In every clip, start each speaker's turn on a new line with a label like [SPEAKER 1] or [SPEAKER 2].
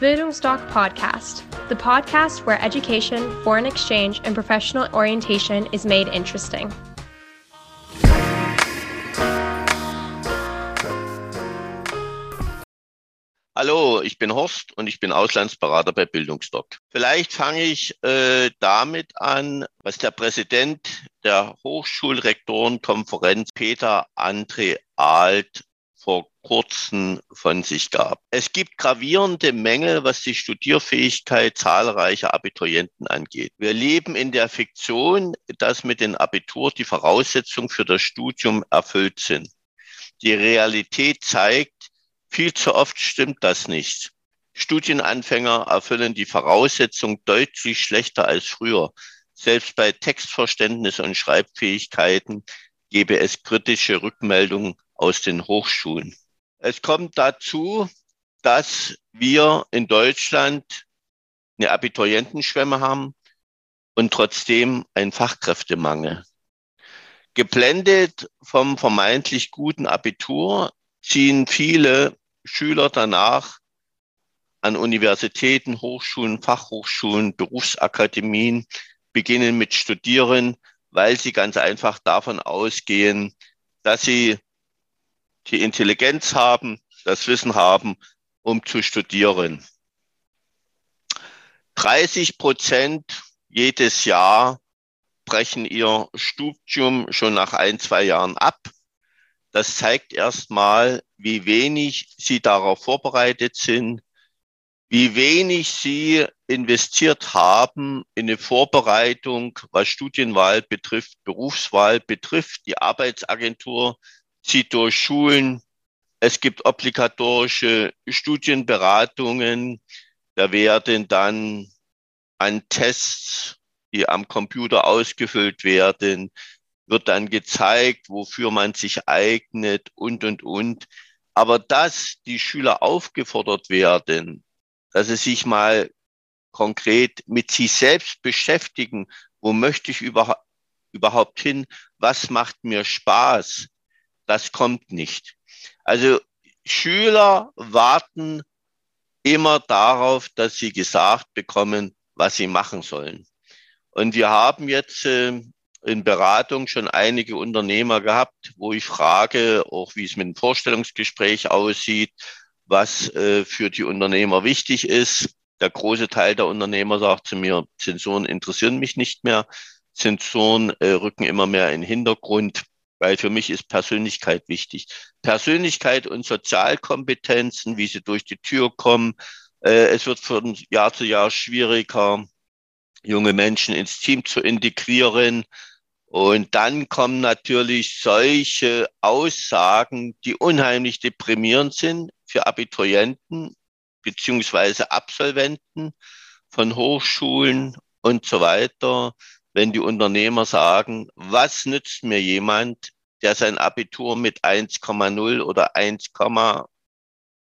[SPEAKER 1] Bildungsdoc Podcast, the podcast where education, foreign exchange, and professional orientation is made interesting.
[SPEAKER 2] Hallo, ich bin Horst und ich bin Auslandsberater bei Bildungsdoc. Vielleicht fange ich äh, damit an, was der Präsident der Hochschulrektorenkonferenz Peter André Alt vor kurzem von sich gab. Es gibt gravierende Mängel, was die Studierfähigkeit zahlreicher Abiturienten angeht. Wir leben in der Fiktion, dass mit dem Abitur die Voraussetzungen für das Studium erfüllt sind. Die Realität zeigt, viel zu oft stimmt das nicht. Studienanfänger erfüllen die Voraussetzungen deutlich schlechter als früher. Selbst bei Textverständnis und Schreibfähigkeiten gebe es kritische Rückmeldungen aus den Hochschulen. Es kommt dazu, dass wir in Deutschland eine Abiturientenschwemme haben und trotzdem einen Fachkräftemangel. Geblendet vom vermeintlich guten Abitur ziehen viele Schüler danach an Universitäten, Hochschulen, Fachhochschulen, Berufsakademien, beginnen mit Studieren, weil sie ganz einfach davon ausgehen, dass sie die Intelligenz haben, das Wissen haben, um zu studieren. 30 Prozent jedes Jahr brechen ihr Studium schon nach ein, zwei Jahren ab. Das zeigt erstmal, wie wenig sie darauf vorbereitet sind, wie wenig sie investiert haben in eine Vorbereitung, was Studienwahl betrifft, Berufswahl betrifft. Die Arbeitsagentur zieht durch Schulen. Es gibt obligatorische Studienberatungen. Da werden dann an Tests, die am Computer ausgefüllt werden, wird dann gezeigt, wofür man sich eignet und, und, und. Aber dass die Schüler aufgefordert werden, dass sie sich mal konkret mit sich selbst beschäftigen, wo möchte ich überhaupt hin, was macht mir Spaß, das kommt nicht. Also Schüler warten immer darauf, dass sie gesagt bekommen, was sie machen sollen. Und wir haben jetzt äh, in Beratung schon einige Unternehmer gehabt, wo ich frage, auch wie es mit dem Vorstellungsgespräch aussieht, was äh, für die Unternehmer wichtig ist. Der große Teil der Unternehmer sagt zu mir, Zensoren interessieren mich nicht mehr. Zensoren äh, rücken immer mehr in den Hintergrund, weil für mich ist Persönlichkeit wichtig. Persönlichkeit und Sozialkompetenzen, wie sie durch die Tür kommen. Äh, es wird von Jahr zu Jahr schwieriger, junge Menschen ins Team zu integrieren. Und dann kommen natürlich solche Aussagen, die unheimlich deprimierend sind für Abiturienten beziehungsweise Absolventen von Hochschulen und so weiter, wenn die Unternehmer sagen, was nützt mir jemand, der sein Abitur mit 1,0 oder 1,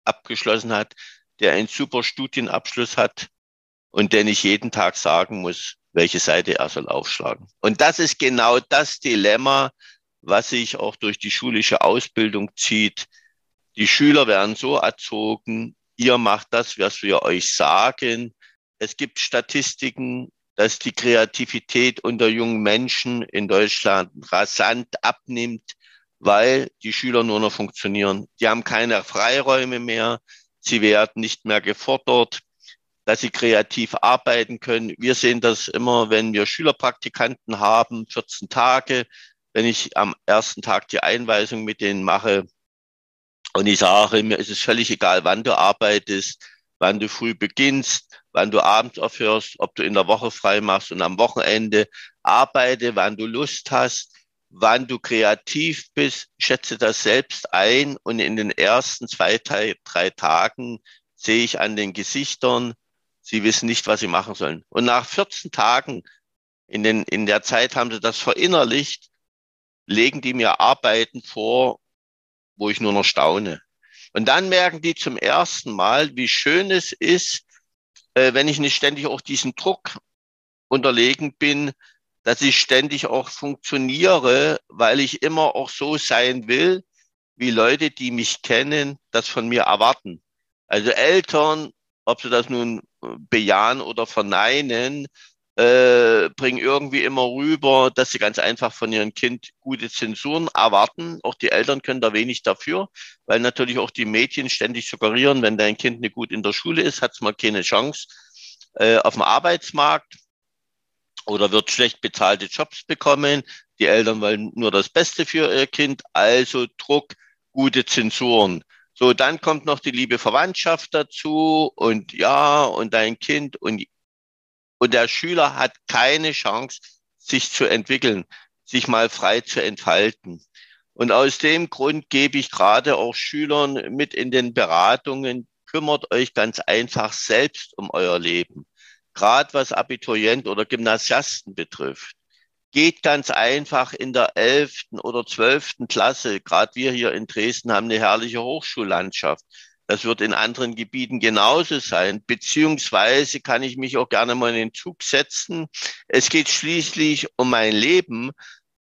[SPEAKER 2] abgeschlossen hat, der einen super Studienabschluss hat und der nicht jeden Tag sagen muss, welche Seite er soll aufschlagen. Und das ist genau das Dilemma, was sich auch durch die schulische Ausbildung zieht. Die Schüler werden so erzogen, ihr macht das, was wir euch sagen. Es gibt Statistiken, dass die Kreativität unter jungen Menschen in Deutschland rasant abnimmt, weil die Schüler nur noch funktionieren. Die haben keine Freiräume mehr. Sie werden nicht mehr gefordert dass sie kreativ arbeiten können. Wir sehen das immer, wenn wir Schülerpraktikanten haben, 14 Tage, wenn ich am ersten Tag die Einweisung mit denen mache und ich sage, mir ist es völlig egal, wann du arbeitest, wann du früh beginnst, wann du abends aufhörst, ob du in der Woche frei machst und am Wochenende arbeite, wann du Lust hast, wann du kreativ bist, schätze das selbst ein und in den ersten zwei, drei Tagen sehe ich an den Gesichtern, Sie wissen nicht, was sie machen sollen. Und nach 14 Tagen, in, den, in der Zeit haben sie das verinnerlicht, legen die mir Arbeiten vor, wo ich nur noch staune. Und dann merken die zum ersten Mal, wie schön es ist, äh, wenn ich nicht ständig auch diesen Druck unterlegen bin, dass ich ständig auch funktioniere, weil ich immer auch so sein will, wie Leute, die mich kennen, das von mir erwarten. Also Eltern ob sie das nun bejahen oder verneinen, äh, bringen irgendwie immer rüber, dass sie ganz einfach von ihrem Kind gute Zensuren erwarten. Auch die Eltern können da wenig dafür, weil natürlich auch die Medien ständig suggerieren, wenn dein Kind nicht gut in der Schule ist, hat es mal keine Chance äh, auf dem Arbeitsmarkt oder wird schlecht bezahlte Jobs bekommen. Die Eltern wollen nur das Beste für ihr Kind, also Druck, gute Zensuren. So, dann kommt noch die liebe Verwandtschaft dazu und ja, und dein Kind und und der Schüler hat keine Chance, sich zu entwickeln, sich mal frei zu entfalten. Und aus dem Grund gebe ich gerade auch Schülern mit in den Beratungen, kümmert euch ganz einfach selbst um euer Leben. Gerade was Abiturient oder Gymnasiasten betrifft. Geht ganz einfach in der elften oder zwölften Klasse. Gerade wir hier in Dresden haben eine herrliche Hochschullandschaft. Das wird in anderen Gebieten genauso sein. Beziehungsweise kann ich mich auch gerne mal in den Zug setzen. Es geht schließlich um mein Leben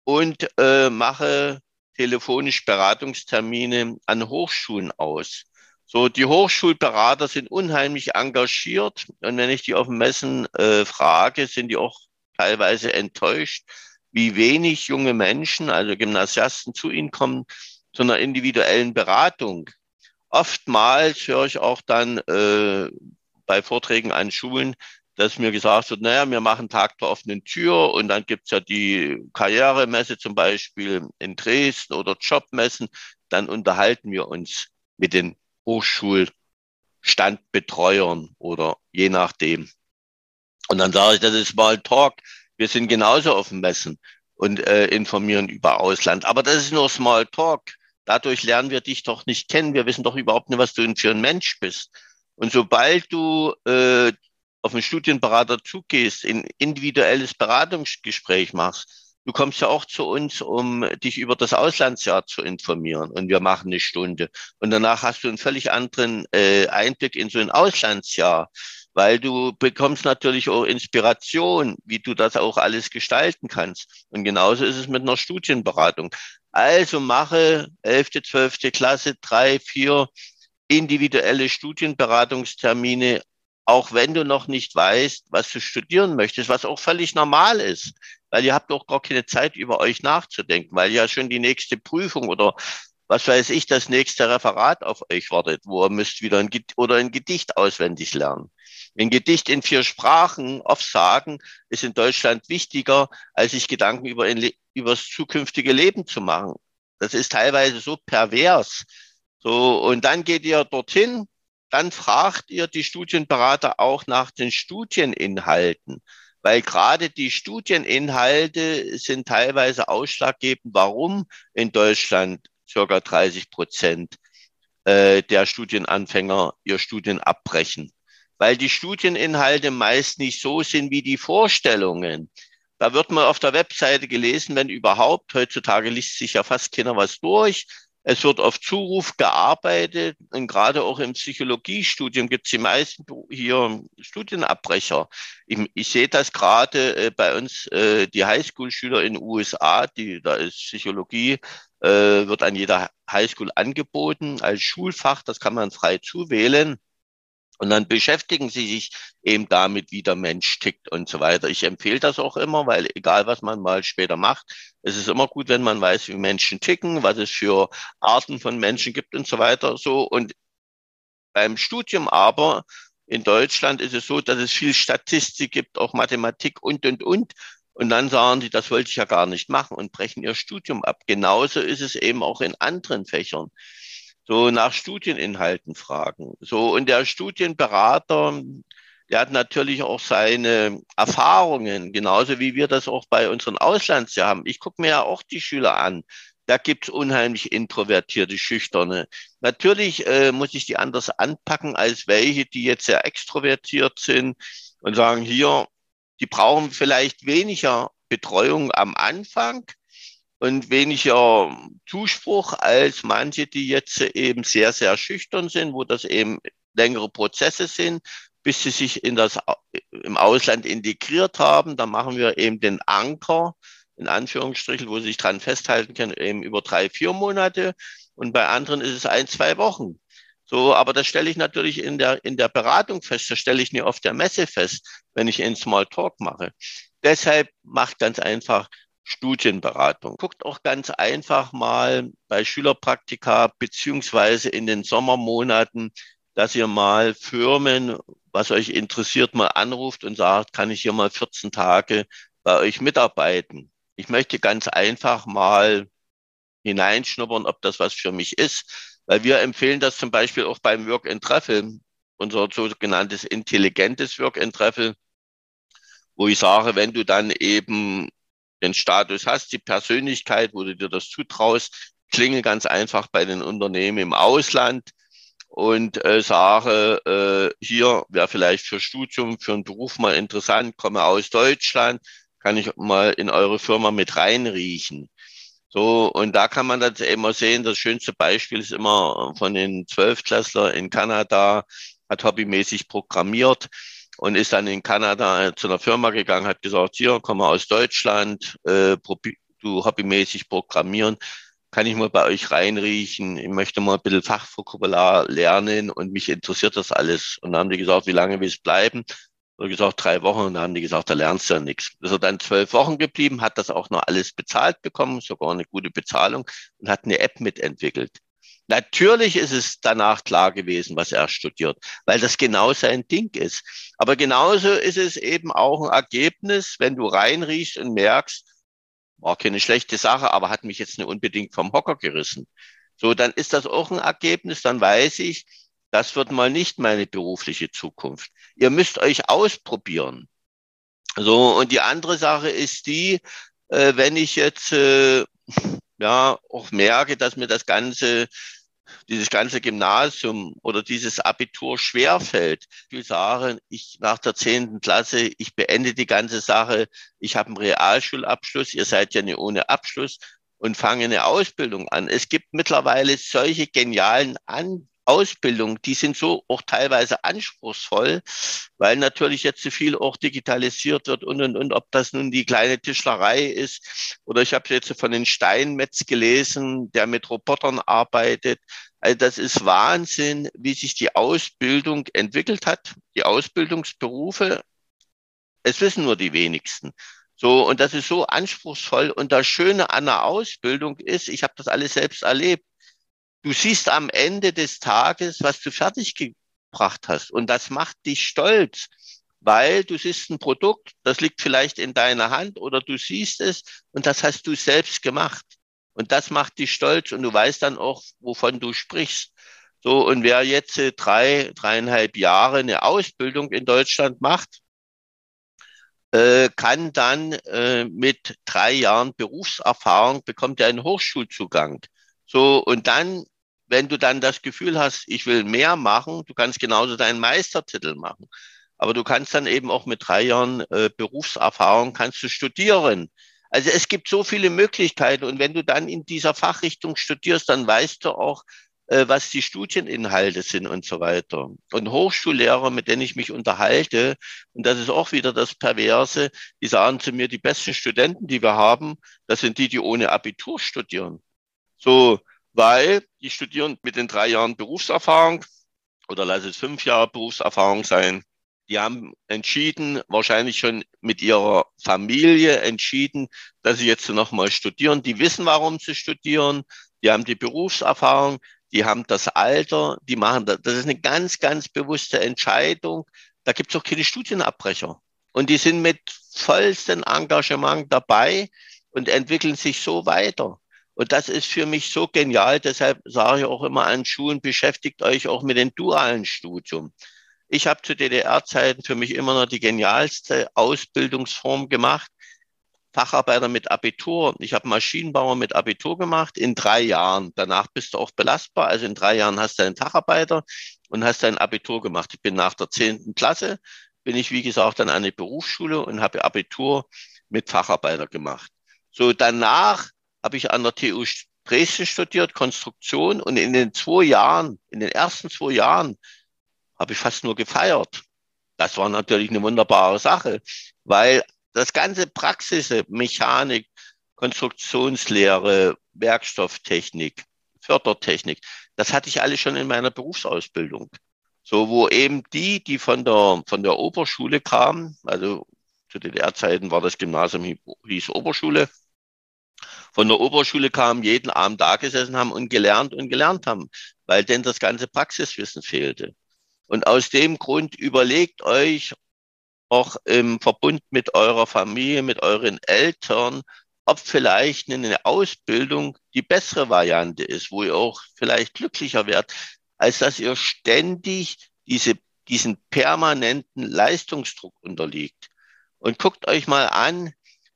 [SPEAKER 2] und äh, mache telefonisch Beratungstermine an Hochschulen aus. So, die Hochschulberater sind unheimlich engagiert und wenn ich die auf dem Messen äh, frage, sind die auch teilweise enttäuscht, wie wenig junge Menschen, also Gymnasiasten, zu ihnen kommen zu einer individuellen Beratung. Oftmals höre ich auch dann äh, bei Vorträgen an Schulen, dass mir gesagt wird, naja, wir machen Tag der offenen Tür und dann gibt's ja die Karrieremesse zum Beispiel in Dresden oder Jobmessen. Dann unterhalten wir uns mit den Hochschulstandbetreuern oder je nachdem. Und dann sage ich, das ist mal Talk. Wir sind genauso auf Messen und äh, informieren über Ausland. Aber das ist nur Small Talk. Dadurch lernen wir dich doch nicht kennen. Wir wissen doch überhaupt nicht, was du für ein Mensch bist. Und sobald du äh, auf einen Studienberater zugehst, ein individuelles Beratungsgespräch machst, du kommst ja auch zu uns, um dich über das Auslandsjahr zu informieren. Und wir machen eine Stunde. Und danach hast du einen völlig anderen äh, Einblick in so ein Auslandsjahr weil du bekommst natürlich auch Inspiration, wie du das auch alles gestalten kannst. Und genauso ist es mit einer Studienberatung. Also mache 11., 12. Klasse, drei, vier individuelle Studienberatungstermine, auch wenn du noch nicht weißt, was du studieren möchtest, was auch völlig normal ist, weil ihr habt auch gar keine Zeit, über euch nachzudenken, weil ja schon die nächste Prüfung oder was weiß ich, das nächste Referat auf euch wartet, wo ihr müsst wieder ein, oder ein Gedicht auswendig lernen. Ein Gedicht in vier Sprachen aufsagen ist in Deutschland wichtiger, als sich Gedanken über, über das zukünftige Leben zu machen. Das ist teilweise so pervers. So, und dann geht ihr dorthin, dann fragt ihr die Studienberater auch nach den Studieninhalten, weil gerade die Studieninhalte sind teilweise ausschlaggebend, warum in Deutschland circa 30 Prozent äh, der Studienanfänger ihr Studien abbrechen weil die Studieninhalte meist nicht so sind wie die Vorstellungen. Da wird man auf der Webseite gelesen, wenn überhaupt. Heutzutage liest sich ja fast keiner was durch. Es wird auf Zuruf gearbeitet und gerade auch im Psychologiestudium gibt es die meisten hier Studienabbrecher. Ich, ich sehe das gerade äh, bei uns, äh, die Highschool-Schüler in den USA, die, da ist Psychologie, äh, wird an jeder Highschool angeboten als Schulfach, das kann man frei zuwählen. Und dann beschäftigen sie sich eben damit, wie der Mensch tickt und so weiter. Ich empfehle das auch immer, weil egal was man mal später macht, es ist immer gut, wenn man weiß, wie Menschen ticken, was es für Arten von Menschen gibt und so weiter. So und beim Studium aber in Deutschland ist es so, dass es viel Statistik gibt, auch Mathematik und und und. Und dann sagen sie, das wollte ich ja gar nicht machen und brechen ihr Studium ab. Genauso ist es eben auch in anderen Fächern so nach Studieninhalten fragen. So, und der Studienberater, der hat natürlich auch seine Erfahrungen, genauso wie wir das auch bei unseren Auslandsjahr haben. Ich gucke mir ja auch die Schüler an. Da gibt's unheimlich introvertierte, schüchterne. Natürlich äh, muss ich die anders anpacken als welche, die jetzt sehr extrovertiert sind und sagen, hier, die brauchen vielleicht weniger Betreuung am Anfang, und weniger Zuspruch als manche, die jetzt eben sehr, sehr schüchtern sind, wo das eben längere Prozesse sind, bis sie sich in das, im Ausland integriert haben. Da machen wir eben den Anker, in Anführungsstrichen, wo sie sich dran festhalten können, eben über drei, vier Monate. Und bei anderen ist es ein, zwei Wochen. So, aber das stelle ich natürlich in der, in der Beratung fest, das stelle ich nie auf der Messe fest, wenn ich einen Small Talk mache. Deshalb macht ganz einfach Studienberatung. Guckt auch ganz einfach mal bei Schülerpraktika beziehungsweise in den Sommermonaten, dass ihr mal Firmen, was euch interessiert, mal anruft und sagt, kann ich hier mal 14 Tage bei euch mitarbeiten? Ich möchte ganz einfach mal hineinschnuppern, ob das was für mich ist, weil wir empfehlen das zum Beispiel auch beim Work and Travel, unser sogenanntes intelligentes Work and Travel, wo ich sage, wenn du dann eben den Status hast, die Persönlichkeit, wo du dir das zutraust, klinge ganz einfach bei den Unternehmen im Ausland und äh, sage, äh, hier wäre vielleicht für Studium, für einen Beruf mal interessant, komme aus Deutschland, kann ich mal in eure Firma mit reinriechen. So, und da kann man dann immer sehen, das schönste Beispiel ist immer von den Zwölftklässler in Kanada, hat hobbymäßig programmiert und ist dann in Kanada zu einer Firma gegangen, hat gesagt, hier, komme aus Deutschland, äh, du hobbymäßig programmieren, kann ich mal bei euch reinriechen, ich möchte mal ein bisschen Fachvokabular lernen und mich interessiert das alles. Und dann haben die gesagt, wie lange willst du bleiben? Und gesagt, drei Wochen. Und dann haben die gesagt, da lernst du ja nichts. Ist er dann zwölf Wochen geblieben, hat das auch noch alles bezahlt bekommen, sogar eine gute Bezahlung und hat eine App mitentwickelt. Natürlich ist es danach klar gewesen, was er studiert, weil das genau sein Ding ist. Aber genauso ist es eben auch ein Ergebnis, wenn du reinriechst und merkst, war keine schlechte Sache, aber hat mich jetzt nicht unbedingt vom Hocker gerissen. So, dann ist das auch ein Ergebnis, dann weiß ich, das wird mal nicht meine berufliche Zukunft. Ihr müsst euch ausprobieren. So, und die andere Sache ist die, äh, wenn ich jetzt äh, ja auch merke, dass mir das Ganze dieses ganze Gymnasium oder dieses Abitur schwerfällt. Will sagen, ich nach der zehnten Klasse, ich beende die ganze Sache, ich habe einen Realschulabschluss, ihr seid ja nicht ohne Abschluss und fange eine Ausbildung an. Es gibt mittlerweile solche genialen an Ausbildung, die sind so auch teilweise anspruchsvoll, weil natürlich jetzt so viel auch digitalisiert wird und, und, und, ob das nun die kleine Tischlerei ist oder ich habe jetzt von den Steinmetz gelesen, der mit Robotern arbeitet. Also das ist Wahnsinn, wie sich die Ausbildung entwickelt hat, die Ausbildungsberufe. Es wissen nur die wenigsten. So, und das ist so anspruchsvoll. Und das Schöne an der Ausbildung ist, ich habe das alles selbst erlebt, du siehst am Ende des Tages, was du fertig gebracht hast. Und das macht dich stolz, weil du siehst ein Produkt, das liegt vielleicht in deiner Hand oder du siehst es und das hast du selbst gemacht. Und das macht dich stolz und du weißt dann auch, wovon du sprichst. So, und wer jetzt äh, drei, dreieinhalb Jahre eine Ausbildung in Deutschland macht, äh, kann dann äh, mit drei Jahren Berufserfahrung bekommt er einen Hochschulzugang. So, und dann wenn du dann das Gefühl hast, ich will mehr machen, du kannst genauso deinen Meistertitel machen. Aber du kannst dann eben auch mit drei Jahren äh, Berufserfahrung kannst du studieren. Also es gibt so viele Möglichkeiten. Und wenn du dann in dieser Fachrichtung studierst, dann weißt du auch, äh, was die Studieninhalte sind und so weiter. Und Hochschullehrer, mit denen ich mich unterhalte, und das ist auch wieder das Perverse, die sagen zu mir, die besten Studenten, die wir haben, das sind die, die ohne Abitur studieren. So, weil die studieren mit den drei Jahren Berufserfahrung oder lass es fünf Jahre Berufserfahrung sein. Die haben entschieden, wahrscheinlich schon mit ihrer Familie entschieden, dass sie jetzt nochmal studieren. Die wissen, warum sie studieren. Die haben die Berufserfahrung, die haben das Alter, die machen das. Das ist eine ganz, ganz bewusste Entscheidung. Da gibt es auch keine Studienabbrecher. Und die sind mit vollstem Engagement dabei und entwickeln sich so weiter. Und das ist für mich so genial. Deshalb sage ich auch immer an Schulen, beschäftigt euch auch mit dem dualen Studium. Ich habe zu DDR-Zeiten für mich immer noch die genialste Ausbildungsform gemacht. Facharbeiter mit Abitur. Ich habe Maschinenbauer mit Abitur gemacht in drei Jahren. Danach bist du auch belastbar. Also in drei Jahren hast du einen Facharbeiter und hast dein Abitur gemacht. Ich bin nach der zehnten Klasse, bin ich, wie gesagt, an eine Berufsschule und habe Abitur mit Facharbeiter gemacht. So danach habe ich an der TU Dresden studiert, Konstruktion. Und in den zwei Jahren, in den ersten zwei Jahren, habe ich fast nur gefeiert. Das war natürlich eine wunderbare Sache, weil das ganze Praxis, Mechanik, Konstruktionslehre, Werkstofftechnik, Fördertechnik, das hatte ich alles schon in meiner Berufsausbildung. So, wo eben die, die von der, von der Oberschule kamen, also zu DDR-Zeiten war das Gymnasium, hieß Oberschule, von der Oberschule kamen, jeden Abend da gesessen haben und gelernt und gelernt haben, weil denn das ganze Praxiswissen fehlte. Und aus dem Grund überlegt euch auch im Verbund mit eurer Familie, mit euren Eltern, ob vielleicht eine Ausbildung die bessere Variante ist, wo ihr auch vielleicht glücklicher werdet, als dass ihr ständig diese, diesen permanenten Leistungsdruck unterliegt. Und guckt euch mal an,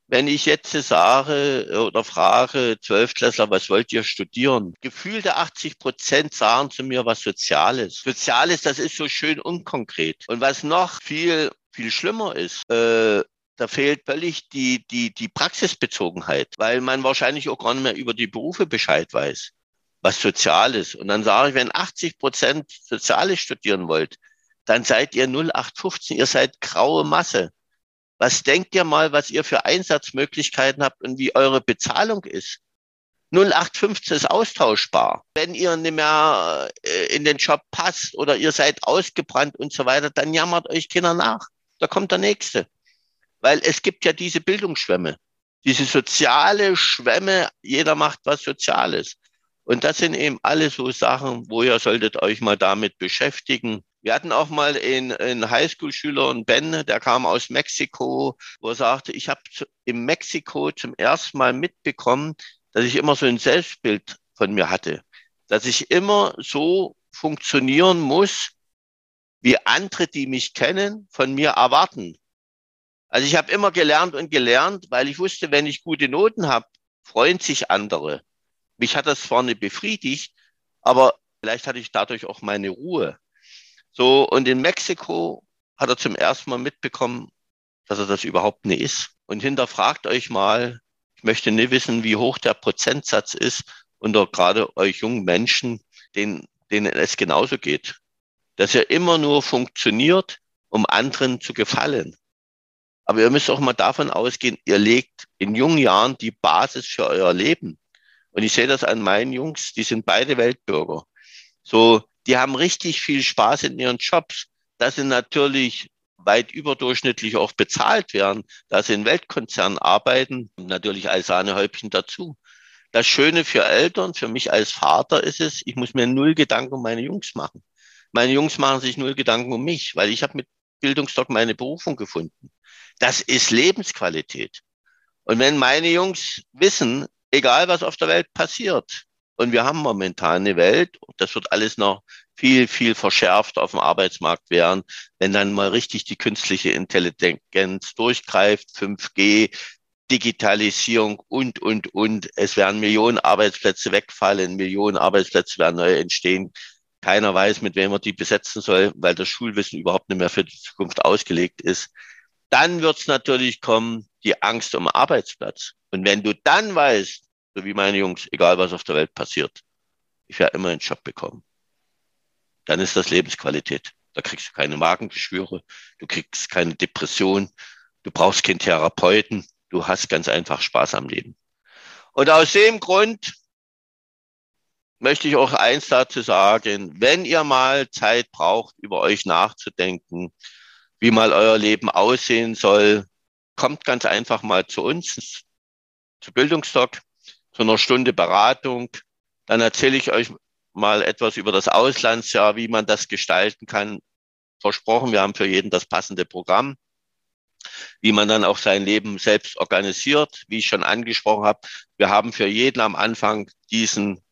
[SPEAKER 2] wenn ich jetzt sage oder frage, Zwölftklässler, was wollt ihr studieren? Gefühlte 80 Prozent sagen zu mir was Soziales. Soziales, das ist so schön unkonkret. Und was noch viel, viel schlimmer ist, äh, da fehlt völlig die, die, die Praxisbezogenheit, weil man wahrscheinlich auch gar nicht mehr über die Berufe Bescheid weiß, was Soziales. Und dann sage ich, wenn 80 Prozent Soziales studieren wollt, dann seid ihr 0815, ihr seid graue Masse. Was denkt ihr mal, was ihr für Einsatzmöglichkeiten habt und wie eure Bezahlung ist? 0815 ist austauschbar. Wenn ihr nicht mehr äh, in den Job passt oder ihr seid ausgebrannt und so weiter, dann jammert euch Kinder nach. Da kommt der Nächste. Weil es gibt ja diese Bildungsschwämme, diese soziale Schwämme, jeder macht was Soziales. Und das sind eben alle so Sachen, wo ihr solltet euch mal damit beschäftigen. Wir hatten auch mal einen, einen Highschool-Schüler, einen Ben, der kam aus Mexiko, wo er sagte, ich habe in Mexiko zum ersten Mal mitbekommen, dass ich immer so ein Selbstbild von mir hatte, dass ich immer so funktionieren muss, wie andere, die mich kennen, von mir erwarten. Also ich habe immer gelernt und gelernt, weil ich wusste, wenn ich gute Noten habe, freuen sich andere. Mich hat das nicht befriedigt, aber vielleicht hatte ich dadurch auch meine Ruhe. So, und in Mexiko hat er zum ersten Mal mitbekommen, dass er das überhaupt nicht ist. Und hinterfragt euch mal, ich möchte nicht wissen, wie hoch der Prozentsatz ist unter gerade euch jungen Menschen, denen, denen es genauso geht. Dass ihr immer nur funktioniert, um anderen zu gefallen. Aber ihr müsst auch mal davon ausgehen, ihr legt in jungen Jahren die Basis für euer Leben. Und ich sehe das an meinen Jungs, die sind beide Weltbürger. So, die haben richtig viel Spaß in ihren Jobs. dass sie natürlich weit überdurchschnittlich auch bezahlt werden, dass sie in Weltkonzernen arbeiten, natürlich als Sahnehäubchen dazu. Das Schöne für Eltern, für mich als Vater ist es, ich muss mir null Gedanken um meine Jungs machen. Meine Jungs machen sich null Gedanken um mich, weil ich habe mit Bildungsdoc meine Berufung gefunden. Das ist Lebensqualität. Und wenn meine Jungs wissen, egal was auf der Welt passiert, und wir haben momentan eine Welt, das wird alles noch viel, viel verschärft auf dem Arbeitsmarkt werden, wenn dann mal richtig die künstliche Intelligenz durchgreift, 5G, Digitalisierung und, und, und. Es werden Millionen Arbeitsplätze wegfallen, Millionen Arbeitsplätze werden neu entstehen. Keiner weiß, mit wem er die besetzen soll, weil das Schulwissen überhaupt nicht mehr für die Zukunft ausgelegt ist. Dann wird es natürlich kommen, die Angst um Arbeitsplatz. Und wenn du dann weißt, so wie meine Jungs, egal was auf der Welt passiert, ich werde immer einen Job bekommen dann ist das Lebensqualität. Da kriegst du keine Magengeschwüre, du kriegst keine Depression, du brauchst keinen Therapeuten, du hast ganz einfach Spaß am Leben. Und aus dem Grund möchte ich auch eins dazu sagen, wenn ihr mal Zeit braucht, über euch nachzudenken, wie mal euer Leben aussehen soll, kommt ganz einfach mal zu uns, zu Bildungsdoc, zu einer Stunde Beratung. Dann erzähle ich euch mal etwas über das Auslandsjahr, wie man das gestalten kann. Versprochen, wir haben für jeden das passende Programm, wie man dann auch sein Leben selbst organisiert, wie ich schon angesprochen habe. Wir haben für jeden am Anfang diesen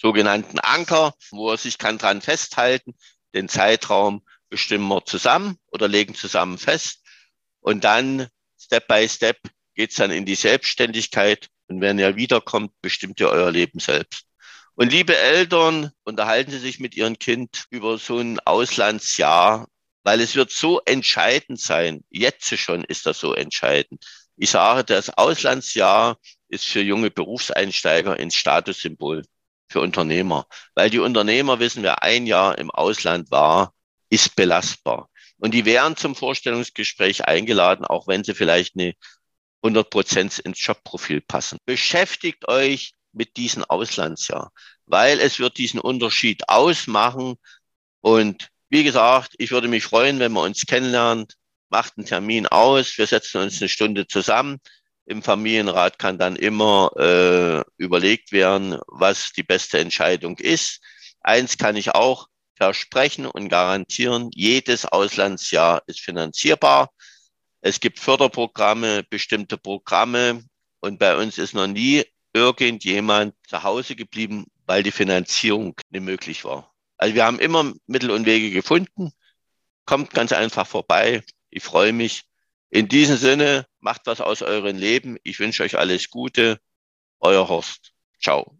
[SPEAKER 2] sogenannten Anker, wo er sich kann dran festhalten. Den Zeitraum bestimmen wir zusammen oder legen zusammen fest. Und dann Step by Step geht's dann in die Selbstständigkeit. Und wenn ihr wiederkommt, bestimmt ihr euer Leben selbst. Und liebe Eltern, unterhalten Sie sich mit Ihrem Kind über so ein Auslandsjahr, weil es wird so entscheidend sein. Jetzt schon ist das so entscheidend. Ich sage, das Auslandsjahr ist für junge Berufseinsteiger ein Statussymbol für Unternehmer, weil die Unternehmer wissen, wer ein Jahr im Ausland war, ist belastbar. Und die wären zum Vorstellungsgespräch eingeladen, auch wenn sie vielleicht eine 100 Prozent ins Jobprofil passen. Beschäftigt euch mit diesem Auslandsjahr, weil es wird diesen Unterschied ausmachen. Und wie gesagt, ich würde mich freuen, wenn wir uns kennenlernen. Macht einen Termin aus. Wir setzen uns eine Stunde zusammen. Im Familienrat kann dann immer äh, überlegt werden, was die beste Entscheidung ist. Eins kann ich auch versprechen und garantieren, jedes Auslandsjahr ist finanzierbar. Es gibt Förderprogramme, bestimmte Programme und bei uns ist noch nie irgendjemand zu Hause geblieben, weil die Finanzierung nicht möglich war. Also wir haben immer Mittel und Wege gefunden. Kommt ganz einfach vorbei. Ich freue mich. In diesem Sinne, macht was aus eurem Leben. Ich wünsche euch alles Gute. Euer Horst. Ciao.